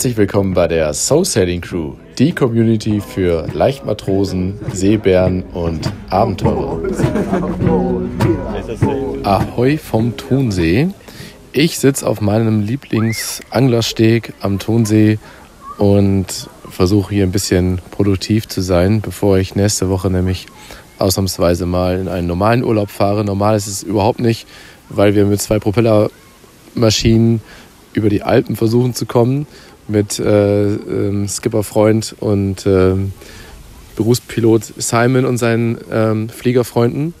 Herzlich willkommen bei der Soul Sailing Crew, die Community für Leichtmatrosen, Seebären und Abenteurer. Ahoi vom Tonsee. Ich sitze auf meinem Lieblingsanglersteg am Tonsee und versuche hier ein bisschen produktiv zu sein, bevor ich nächste Woche nämlich ausnahmsweise mal in einen normalen Urlaub fahre. Normal ist es überhaupt nicht, weil wir mit zwei Propellermaschinen über die Alpen versuchen zu kommen mit äh, ähm, Skipperfreund und äh, Berufspilot Simon und seinen ähm, Fliegerfreunden.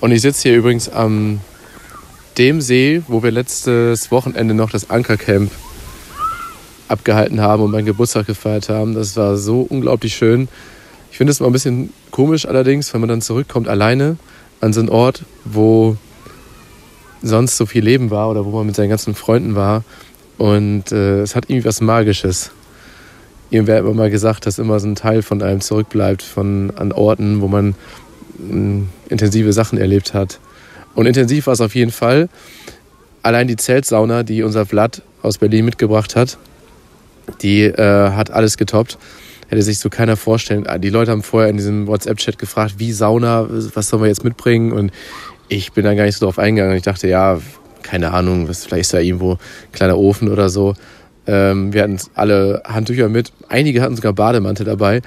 Und ich sitze hier übrigens am dem See, wo wir letztes Wochenende noch das Ankercamp abgehalten haben und meinen Geburtstag gefeiert haben. Das war so unglaublich schön. Ich finde es mal ein bisschen komisch allerdings, wenn man dann zurückkommt alleine an so einen Ort, wo sonst so viel Leben war oder wo man mit seinen ganzen Freunden war und äh, es hat irgendwie was Magisches. Irgendwer hat immer mal gesagt, dass immer so ein Teil von einem zurückbleibt, von, an Orten, wo man äh, intensive Sachen erlebt hat. Und intensiv war es auf jeden Fall. Allein die Zeltsauna, die unser Vlad aus Berlin mitgebracht hat, die äh, hat alles getoppt. Hätte sich so keiner vorstellen. Ah, die Leute haben vorher in diesem WhatsApp-Chat gefragt, wie Sauna, was sollen wir jetzt mitbringen? Und ich bin da gar nicht so drauf eingegangen. Ich dachte, ja, keine Ahnung, was, vielleicht ist da irgendwo ein kleiner Ofen oder so. Ähm, wir hatten alle Handtücher mit, einige hatten sogar Bademantel dabei.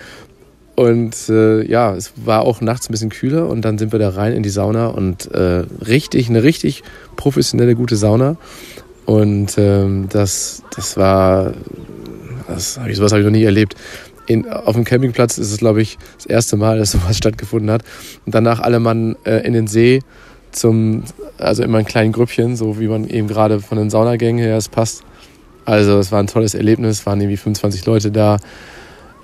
Und äh, ja, es war auch nachts ein bisschen kühler und dann sind wir da rein in die Sauna und äh, richtig, eine richtig professionelle, gute Sauna. Und ähm, das, das war, das hab ich, sowas habe ich noch nie erlebt. In, auf dem Campingplatz ist es, glaube ich, das erste Mal, dass sowas stattgefunden hat. Und danach alle Mann äh, in den See zum, also immer in kleinen Grüppchen, so wie man eben gerade von den Saunagängen her es passt. Also es war ein tolles Erlebnis, waren irgendwie 25 Leute da,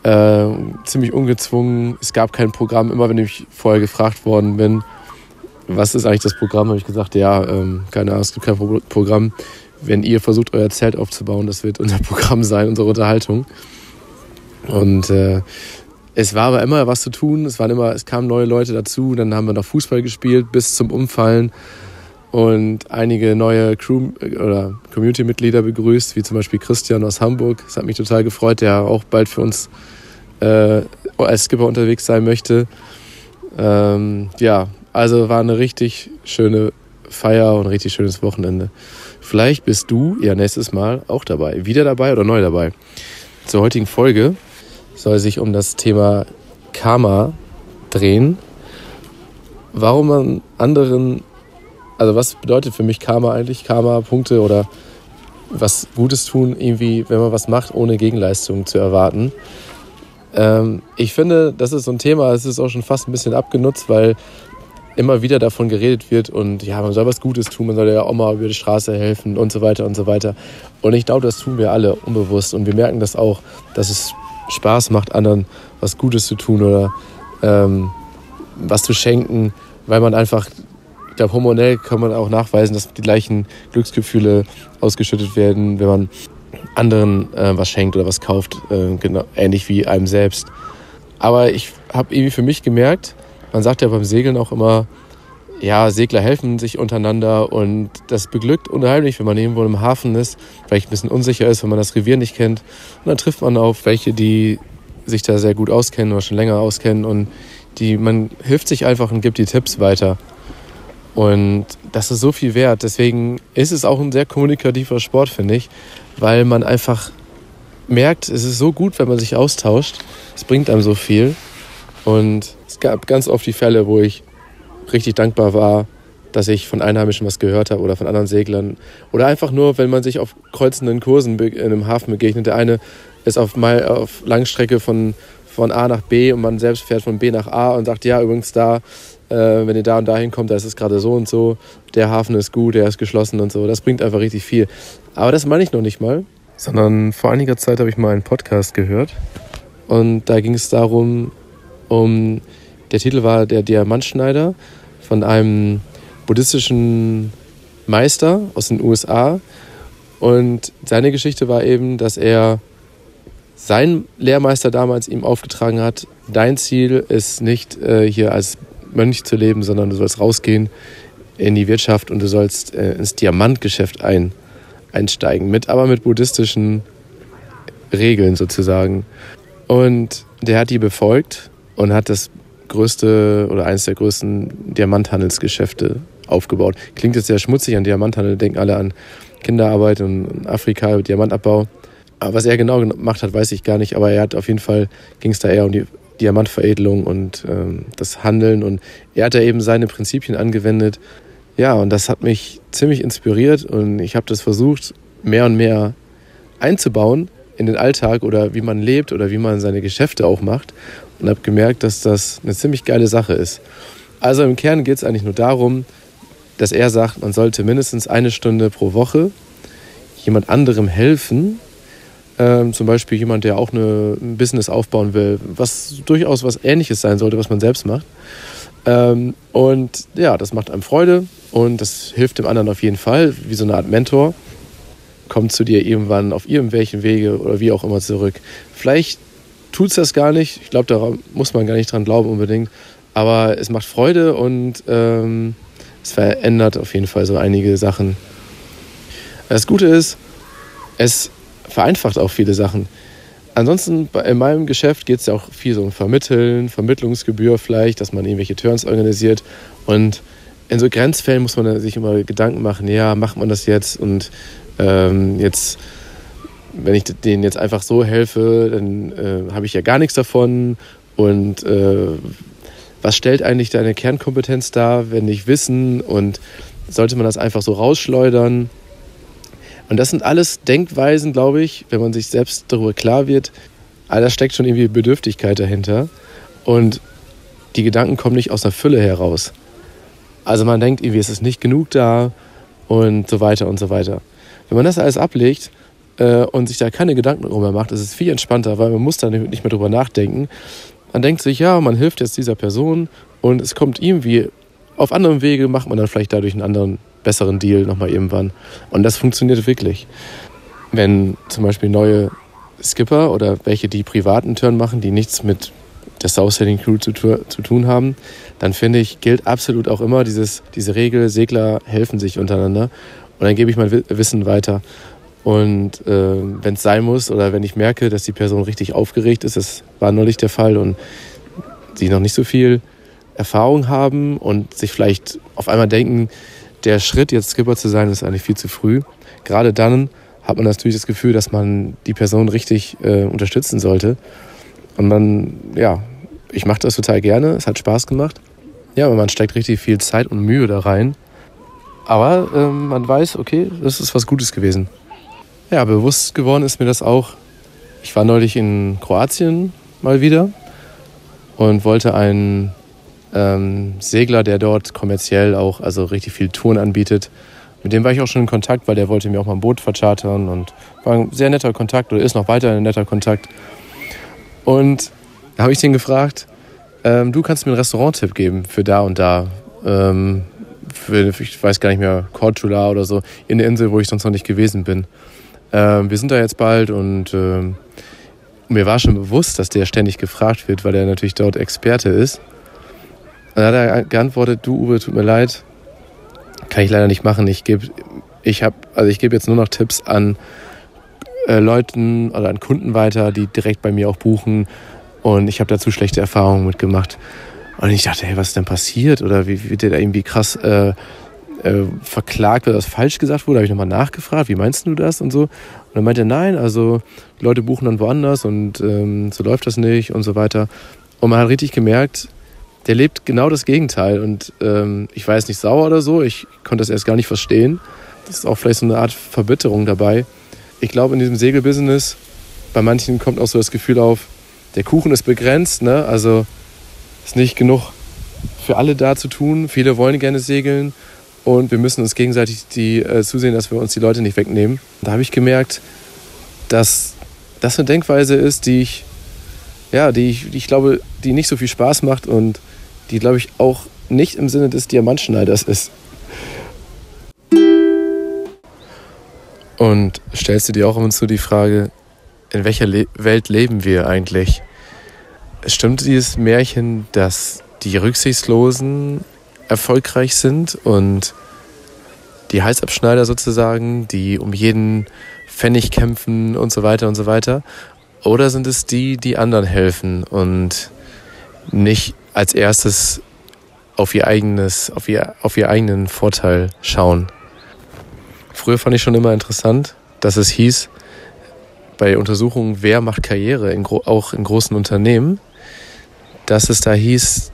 äh, ziemlich ungezwungen. Es gab kein Programm. Immer wenn ich vorher gefragt worden bin, was ist eigentlich das Programm, habe ich gesagt, ja, ähm, keine Ahnung, es gibt kein Pro Programm. Wenn ihr versucht, euer Zelt aufzubauen, das wird unser Programm sein, unsere Unterhaltung. Und äh, es war aber immer was zu tun, es, waren immer, es kamen neue Leute dazu, dann haben wir noch Fußball gespielt bis zum Umfallen und einige neue Crew- oder Community-Mitglieder begrüßt, wie zum Beispiel Christian aus Hamburg. Das hat mich total gefreut, der auch bald für uns äh, als Skipper unterwegs sein möchte. Ähm, ja, also war eine richtig schöne Feier und ein richtig schönes Wochenende. Vielleicht bist du ja nächstes Mal auch dabei. Wieder dabei oder neu dabei. Zur heutigen Folge soll sich um das Thema Karma drehen. Warum man anderen, also was bedeutet für mich Karma eigentlich? Karma, Punkte oder was Gutes tun, irgendwie, wenn man was macht, ohne Gegenleistung zu erwarten. Ähm, ich finde, das ist so ein Thema, es ist auch schon fast ein bisschen abgenutzt, weil immer wieder davon geredet wird und ja, man soll was Gutes tun, man soll ja mal über die Straße helfen und so weiter und so weiter. Und ich glaube, das tun wir alle unbewusst und wir merken das auch, dass es Spaß macht, anderen was Gutes zu tun oder ähm, was zu schenken, weil man einfach, ich glaube, hormonell kann man auch nachweisen, dass die gleichen Glücksgefühle ausgeschüttet werden, wenn man anderen äh, was schenkt oder was kauft, äh, genau, ähnlich wie einem selbst. Aber ich habe irgendwie für mich gemerkt, man sagt ja beim Segeln auch immer, ja, Segler helfen sich untereinander und das beglückt unheimlich, wenn man irgendwo im Hafen ist, vielleicht ein bisschen unsicher ist, wenn man das Revier nicht kennt. Und dann trifft man auf welche, die sich da sehr gut auskennen oder schon länger auskennen und die, man hilft sich einfach und gibt die Tipps weiter. Und das ist so viel wert. Deswegen ist es auch ein sehr kommunikativer Sport, finde ich, weil man einfach merkt, es ist so gut, wenn man sich austauscht. Es bringt einem so viel. Und es gab ganz oft die Fälle, wo ich richtig dankbar war, dass ich von Einheimischen was gehört habe oder von anderen Seglern. Oder einfach nur, wenn man sich auf kreuzenden Kursen in einem Hafen begegnet. Der eine ist auf, mal, auf Langstrecke von, von A nach B und man selbst fährt von B nach A und sagt, ja, übrigens da, äh, wenn ihr da und da hinkommt, da ist es gerade so und so. Der Hafen ist gut, der ist geschlossen und so. Das bringt einfach richtig viel. Aber das meine ich noch nicht mal. Sondern vor einiger Zeit habe ich mal einen Podcast gehört. Und da ging es darum, um der Titel war Der Diamantschneider von einem buddhistischen Meister aus den USA. Und seine Geschichte war eben, dass er sein Lehrmeister damals ihm aufgetragen hat, dein Ziel ist nicht äh, hier als Mönch zu leben, sondern du sollst rausgehen in die Wirtschaft und du sollst äh, ins Diamantgeschäft ein, einsteigen, mit, aber mit buddhistischen Regeln sozusagen. Und der hat die befolgt und hat das größte oder eines der größten Diamanthandelsgeschäfte aufgebaut. Klingt jetzt sehr schmutzig an Diamanthandel, denken alle an Kinderarbeit und Afrika, Diamantabbau. Aber was er genau gemacht hat, weiß ich gar nicht. Aber er hat auf jeden Fall, ging es da eher um die Diamantveredelung und ähm, das Handeln. Und er hat da eben seine Prinzipien angewendet. Ja, und das hat mich ziemlich inspiriert und ich habe das versucht, mehr und mehr einzubauen in den Alltag oder wie man lebt oder wie man seine Geschäfte auch macht und habe gemerkt, dass das eine ziemlich geile Sache ist. Also im Kern geht es eigentlich nur darum, dass er sagt, man sollte mindestens eine Stunde pro Woche jemand anderem helfen. Ähm, zum Beispiel jemand, der auch eine, ein Business aufbauen will, was durchaus was Ähnliches sein sollte, was man selbst macht. Ähm, und ja, das macht einem Freude und das hilft dem anderen auf jeden Fall, wie so eine Art Mentor. Kommt zu dir irgendwann auf irgendwelchen Wege oder wie auch immer zurück. Vielleicht tut es das gar nicht. Ich glaube, da muss man gar nicht dran glauben unbedingt. Aber es macht Freude und ähm, es verändert auf jeden Fall so einige Sachen. Das Gute ist, es vereinfacht auch viele Sachen. Ansonsten in meinem Geschäft geht es ja auch viel so um Vermitteln, Vermittlungsgebühr vielleicht, dass man irgendwelche Turns organisiert. Und in so Grenzfällen muss man sich immer Gedanken machen, ja, macht man das jetzt und ähm, jetzt, wenn ich denen jetzt einfach so helfe, dann äh, habe ich ja gar nichts davon. Und äh, was stellt eigentlich deine Kernkompetenz dar, wenn nicht Wissen und sollte man das einfach so rausschleudern? Und das sind alles Denkweisen, glaube ich, wenn man sich selbst darüber klar wird, ah, da steckt schon irgendwie Bedürftigkeit dahinter. Und die Gedanken kommen nicht aus der Fülle heraus. Also man denkt irgendwie, es ist nicht genug da und so weiter und so weiter. Wenn man das alles ablegt äh, und sich da keine Gedanken darüber macht, ist es viel entspannter, weil man muss da nicht mehr drüber nachdenken, man denkt sich, ja, man hilft jetzt dieser Person und es kommt irgendwie auf anderem Wege, macht man dann vielleicht dadurch einen anderen, besseren Deal nochmal irgendwann. Und das funktioniert wirklich. Wenn zum Beispiel neue Skipper oder welche, die privaten Turn machen, die nichts mit der South Sailing Crew zu, zu, tun haben, dann finde ich, gilt absolut auch immer dieses, diese Regel, Segler helfen sich untereinander. Und dann gebe ich mein Wissen weiter. Und äh, wenn es sein muss oder wenn ich merke, dass die Person richtig aufgeregt ist, das war neulich der Fall und sie noch nicht so viel Erfahrung haben und sich vielleicht auf einmal denken, der Schritt, jetzt Skipper zu sein, ist eigentlich viel zu früh. Gerade dann hat man natürlich das Gefühl, dass man die Person richtig äh, unterstützen sollte. Und man, ja, ich mache das total gerne, es hat Spaß gemacht. Ja, aber man steckt richtig viel Zeit und Mühe da rein. Aber äh, man weiß, okay, das ist was Gutes gewesen. Ja, bewusst geworden ist mir das auch. Ich war neulich in Kroatien mal wieder und wollte einen ähm, Segler, der dort kommerziell auch also richtig viel Touren anbietet. Mit dem war ich auch schon in Kontakt, weil der wollte mir auch mal ein Boot verchartern und war ein sehr netter Kontakt oder ist noch weiter ein netter Kontakt. Und da habe ich den gefragt, ähm, du kannst mir einen Restaurant-Tipp geben für da und da. Ähm, für, ich weiß gar nicht mehr, Cortula oder so, in der Insel, wo ich sonst noch nicht gewesen bin. Ähm, wir sind da jetzt bald und ähm, mir war schon bewusst, dass der ständig gefragt wird, weil er natürlich dort Experte ist. Dann hat er geantwortet, du Uwe, tut mir leid, kann ich leider nicht machen. Ich gebe ich also gebe jetzt nur noch Tipps an äh, Leuten oder an Kunden weiter, die direkt bei mir auch buchen. Und ich habe dazu schlechte Erfahrungen mitgemacht. Und ich dachte, hey, was ist denn passiert? Oder wie, wie wird der da irgendwie krass äh, äh, verklagt, weil das falsch gesagt wurde. habe ich nochmal nachgefragt, wie meinst du das und so. Und dann meinte er, nein, also die Leute buchen dann woanders und ähm, so läuft das nicht und so weiter. Und man hat richtig gemerkt, der lebt genau das Gegenteil. Und ähm, ich war jetzt nicht sauer oder so, ich konnte das erst gar nicht verstehen. Das ist auch vielleicht so eine Art Verbitterung dabei. Ich glaube, in diesem Segelbusiness, bei manchen kommt auch so das Gefühl auf, der Kuchen ist begrenzt, ne? also ist nicht genug für alle da zu tun. Viele wollen gerne segeln und wir müssen uns gegenseitig die, äh, zusehen, dass wir uns die Leute nicht wegnehmen. Da habe ich gemerkt, dass das eine Denkweise ist, die ich, ja, die ich, die ich glaube, die nicht so viel Spaß macht und die, glaube ich, auch nicht im Sinne des Diamantschneiders ist. Und stellst du dir auch immer zu die Frage, in welcher Le Welt leben wir eigentlich? Stimmt dieses Märchen, dass die Rücksichtslosen erfolgreich sind und die Halsabschneider sozusagen, die um jeden Pfennig kämpfen und so weiter und so weiter? Oder sind es die, die anderen helfen und nicht als erstes auf ihr eigenes, auf ihr, auf ihr eigenen Vorteil schauen? Früher fand ich schon immer interessant, dass es hieß, bei Untersuchungen, wer macht Karriere, in, auch in großen Unternehmen, dass es da hieß,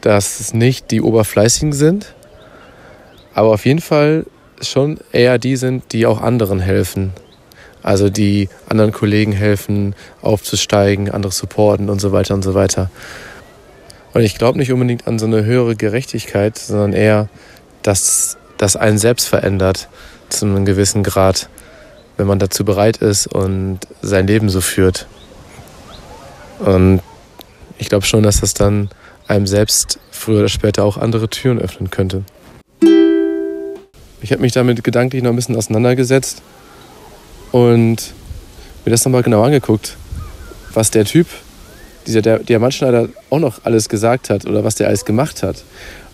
dass es nicht die Oberfleißigen sind, aber auf jeden Fall schon eher die sind, die auch anderen helfen. Also die anderen Kollegen helfen, aufzusteigen, andere supporten und so weiter und so weiter. Und ich glaube nicht unbedingt an so eine höhere Gerechtigkeit, sondern eher, dass das einen selbst verändert zu einem gewissen Grad, wenn man dazu bereit ist und sein Leben so führt. Und ich glaube schon, dass das dann einem selbst früher oder später auch andere Türen öffnen könnte. Ich habe mich damit gedanklich noch ein bisschen auseinandergesetzt und mir das nochmal genau angeguckt, was der Typ, dieser der Diamantschneider, auch noch alles gesagt hat oder was der alles gemacht hat.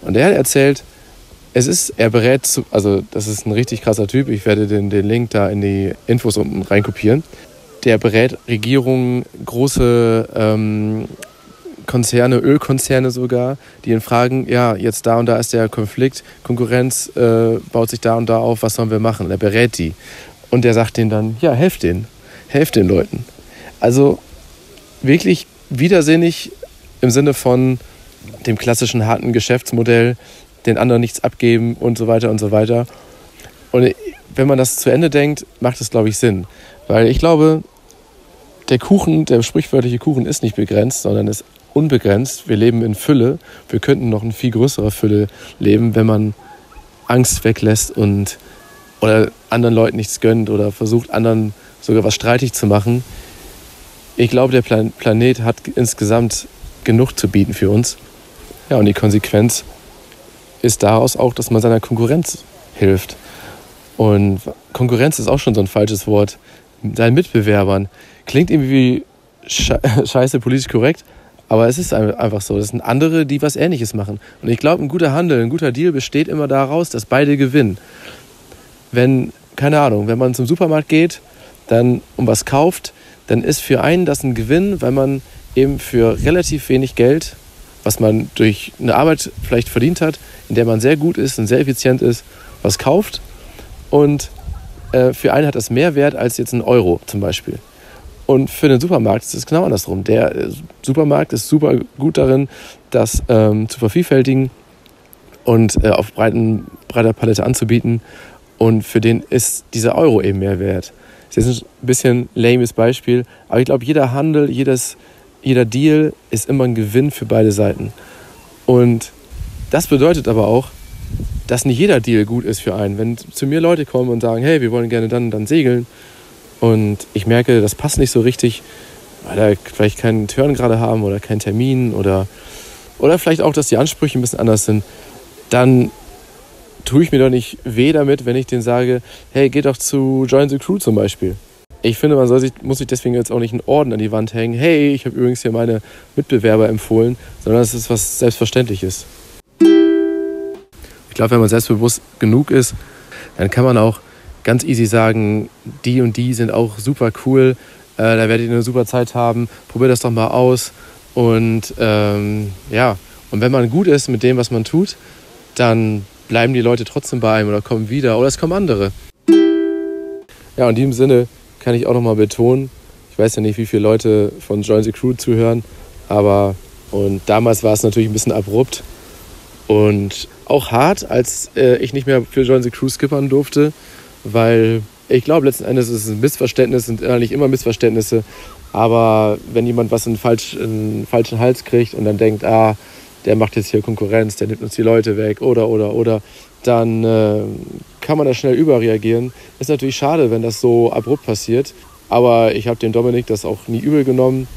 Und er hat erzählt, es ist, er berät, zu, also das ist ein richtig krasser Typ, ich werde den, den Link da in die Infos unten reinkopieren. Der berät Regierungen, große ähm, Konzerne, Ölkonzerne sogar, die ihn fragen, ja, jetzt da und da ist der Konflikt, Konkurrenz äh, baut sich da und da auf, was sollen wir machen? Und er berät die. Und der sagt denen dann, ja, helft denen, helft den Leuten. Also wirklich widersinnig im Sinne von dem klassischen harten Geschäftsmodell, den anderen nichts abgeben und so weiter und so weiter. Und wenn man das zu Ende denkt, macht es, glaube ich, Sinn. Weil ich glaube, der Kuchen, der sprichwörtliche Kuchen ist nicht begrenzt, sondern ist unbegrenzt. Wir leben in Fülle. Wir könnten noch in viel größerer Fülle leben, wenn man Angst weglässt und oder anderen Leuten nichts gönnt oder versucht, anderen sogar was streitig zu machen. Ich glaube, der Plan Planet hat insgesamt genug zu bieten für uns. Ja, und die Konsequenz ist daraus auch, dass man seiner Konkurrenz hilft. Und Konkurrenz ist auch schon so ein falsches Wort. Seinen Mitbewerbern. Klingt irgendwie scheiße politisch korrekt, aber es ist einfach so. Das sind andere, die was Ähnliches machen. Und ich glaube, ein guter Handel, ein guter Deal besteht immer daraus, dass beide gewinnen. Wenn, keine Ahnung, wenn man zum Supermarkt geht, dann um was kauft, dann ist für einen das ein Gewinn, weil man eben für relativ wenig Geld, was man durch eine Arbeit vielleicht verdient hat, in der man sehr gut ist und sehr effizient ist, was kauft. Und äh, für einen hat das mehr Wert als jetzt ein Euro zum Beispiel. Und für den Supermarkt ist es genau andersrum. Der äh, Supermarkt ist super gut darin, das ähm, zu vervielfältigen und äh, auf breiten, breiter Palette anzubieten. Und für den ist dieser Euro eben mehr wert. Das ist ein bisschen lames Beispiel, aber ich glaube, jeder Handel, jedes, jeder Deal ist immer ein Gewinn für beide Seiten. Und das bedeutet aber auch, dass nicht jeder Deal gut ist für einen. Wenn zu mir Leute kommen und sagen, hey, wir wollen gerne dann dann segeln, und ich merke, das passt nicht so richtig, weil da vielleicht keinen Turn gerade haben oder keinen Termin oder, oder vielleicht auch, dass die Ansprüche ein bisschen anders sind. Dann tue ich mir doch nicht weh damit, wenn ich denen sage, hey, geh doch zu Join the Crew zum Beispiel. Ich finde, man sich, muss sich deswegen jetzt auch nicht einen Orden an die Wand hängen. Hey, ich habe übrigens hier meine Mitbewerber empfohlen, sondern es ist was Selbstverständliches. Ich glaube, wenn man selbstbewusst genug ist, dann kann man auch ganz easy sagen, die und die sind auch super cool, äh, da werdet ihr eine super Zeit haben, probiert das doch mal aus. Und ähm, ja, und wenn man gut ist mit dem, was man tut, dann bleiben die Leute trotzdem bei einem oder kommen wieder oder es kommen andere. Ja, in diesem Sinne kann ich auch nochmal betonen, ich weiß ja nicht, wie viele Leute von Join the Crew zuhören, aber und damals war es natürlich ein bisschen abrupt und auch hart, als äh, ich nicht mehr für Join the Crew skippern durfte weil ich glaube, letzten Endes ist es ein Missverständnis, sind innerlich immer Missverständnisse. Aber wenn jemand was in, falsch, in falschen Hals kriegt und dann denkt, ah, der macht jetzt hier Konkurrenz, der nimmt uns die Leute weg oder, oder, oder, dann äh, kann man da schnell überreagieren. Ist natürlich schade, wenn das so abrupt passiert. Aber ich habe dem Dominik das auch nie übel genommen.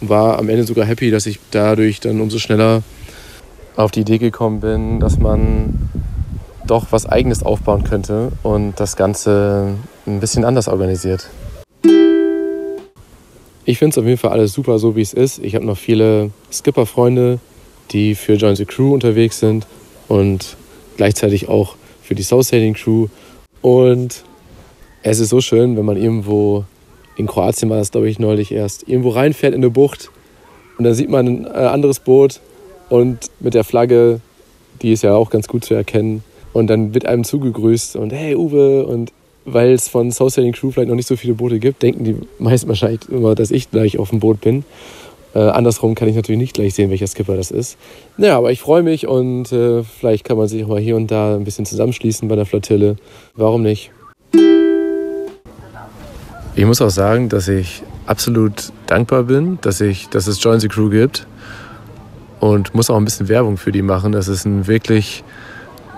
War am Ende sogar happy, dass ich dadurch dann umso schneller auf die Idee gekommen bin, dass man doch was Eigenes aufbauen könnte und das Ganze ein bisschen anders organisiert. Ich finde es auf jeden Fall alles super, so wie es ist. Ich habe noch viele Skipper-Freunde, die für Join the Crew unterwegs sind und gleichzeitig auch für die Soul Sailing Crew. Und es ist so schön, wenn man irgendwo in Kroatien war das, glaube ich, neulich erst, irgendwo reinfährt in eine Bucht und dann sieht man ein äh, anderes Boot und mit der Flagge, die ist ja auch ganz gut zu erkennen. Und dann wird einem zugegrüßt und hey Uwe und weil es von Soul Sailing Crew vielleicht noch nicht so viele Boote gibt, denken die meisten wahrscheinlich immer, dass ich gleich auf dem Boot bin. Äh, andersrum kann ich natürlich nicht gleich sehen, welcher Skipper das ist. Naja, aber ich freue mich und äh, vielleicht kann man sich auch mal hier und da ein bisschen zusammenschließen bei der Flottille. Warum nicht? Ich muss auch sagen, dass ich absolut dankbar bin, dass, ich, dass es Join the Crew gibt und muss auch ein bisschen Werbung für die machen. Das ist ein wirklich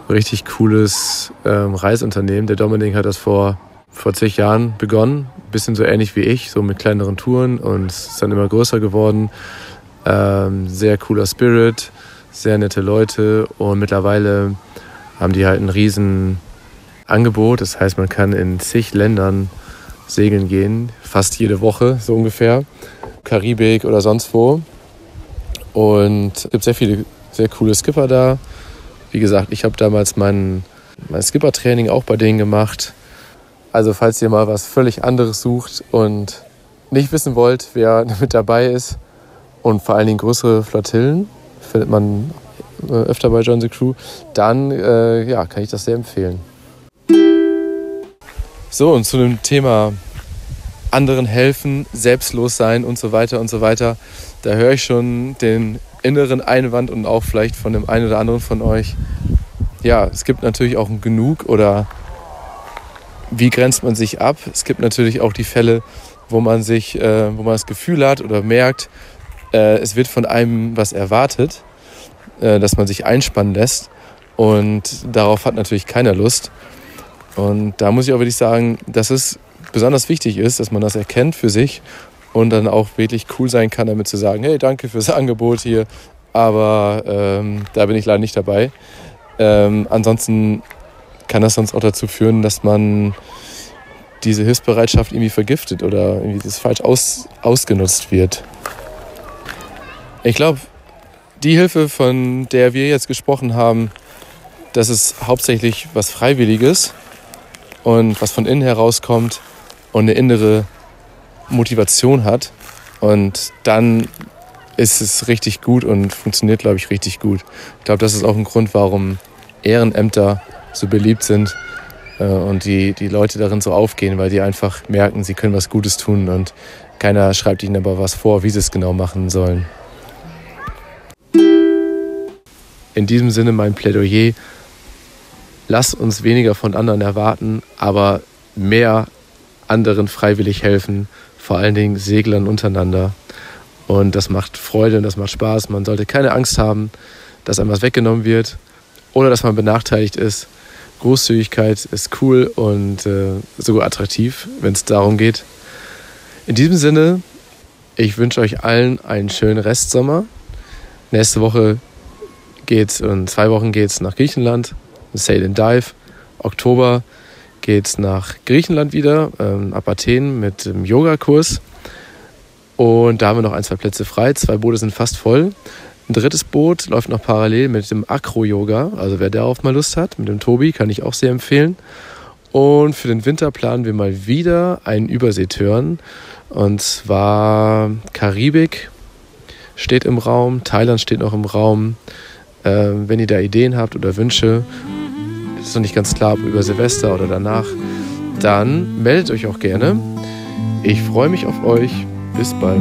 richtig cooles ähm, Reiseunternehmen. Der Dominik hat das vor, vor zig Jahren begonnen, bisschen so ähnlich wie ich, so mit kleineren Touren und ist dann immer größer geworden. Ähm, sehr cooler Spirit, sehr nette Leute und mittlerweile haben die halt ein riesen Angebot. Das heißt, man kann in zig Ländern segeln gehen, fast jede Woche so ungefähr. Karibik oder sonst wo. Und es gibt sehr viele sehr coole Skipper da. Wie gesagt, ich habe damals mein, mein Skipper-Training auch bei denen gemacht. Also falls ihr mal was völlig anderes sucht und nicht wissen wollt, wer mit dabei ist und vor allen Dingen größere Flottillen, findet man äh, öfter bei John the Crew, dann äh, ja, kann ich das sehr empfehlen. So, und zu dem Thema anderen helfen, selbstlos sein und so weiter und so weiter, da höre ich schon den inneren Einwand und auch vielleicht von dem einen oder anderen von euch. Ja, es gibt natürlich auch genug oder wie grenzt man sich ab? Es gibt natürlich auch die Fälle, wo man sich, äh, wo man das Gefühl hat oder merkt, äh, es wird von einem was erwartet, äh, dass man sich einspannen lässt und darauf hat natürlich keiner Lust. Und da muss ich auch wirklich sagen, dass es besonders wichtig ist, dass man das erkennt für sich und dann auch wirklich cool sein kann, damit zu sagen, hey, danke fürs Angebot hier, aber ähm, da bin ich leider nicht dabei. Ähm, ansonsten kann das sonst auch dazu führen, dass man diese Hilfsbereitschaft irgendwie vergiftet oder irgendwie das falsch aus, ausgenutzt wird. Ich glaube, die Hilfe, von der wir jetzt gesprochen haben, das ist hauptsächlich was Freiwilliges und was von innen herauskommt und eine innere Motivation hat. Und dann ist es richtig gut und funktioniert, glaube ich, richtig gut. Ich glaube, das ist auch ein Grund, warum Ehrenämter so beliebt sind äh, und die, die Leute darin so aufgehen, weil die einfach merken, sie können was Gutes tun und keiner schreibt ihnen aber was vor, wie sie es genau machen sollen. In diesem Sinne mein Plädoyer lass uns weniger von anderen erwarten, aber mehr anderen freiwillig helfen, vor allen Dingen Seglern untereinander. Und das macht Freude und das macht Spaß. Man sollte keine Angst haben, dass einem was weggenommen wird oder dass man benachteiligt ist. Großzügigkeit ist cool und äh, sogar attraktiv, wenn es darum geht. In diesem Sinne, ich wünsche euch allen einen schönen Restsommer. Nächste Woche geht's, in zwei Wochen geht es nach Griechenland. Sail and Dive. Oktober geht es nach Griechenland wieder, ähm, ab Athen mit dem Yogakurs. Und da haben wir noch ein, zwei Plätze frei. Zwei Boote sind fast voll. Ein drittes Boot läuft noch parallel mit dem Acro-Yoga. Also wer darauf mal Lust hat, mit dem Tobi, kann ich auch sehr empfehlen. Und für den Winter planen wir mal wieder einen Überseetörn. Und zwar Karibik steht im Raum, Thailand steht noch im Raum. Ähm, wenn ihr da Ideen habt oder Wünsche, ist noch nicht ganz klar, ob über Silvester oder danach, dann meldet euch auch gerne. Ich freue mich auf euch. Bis bald.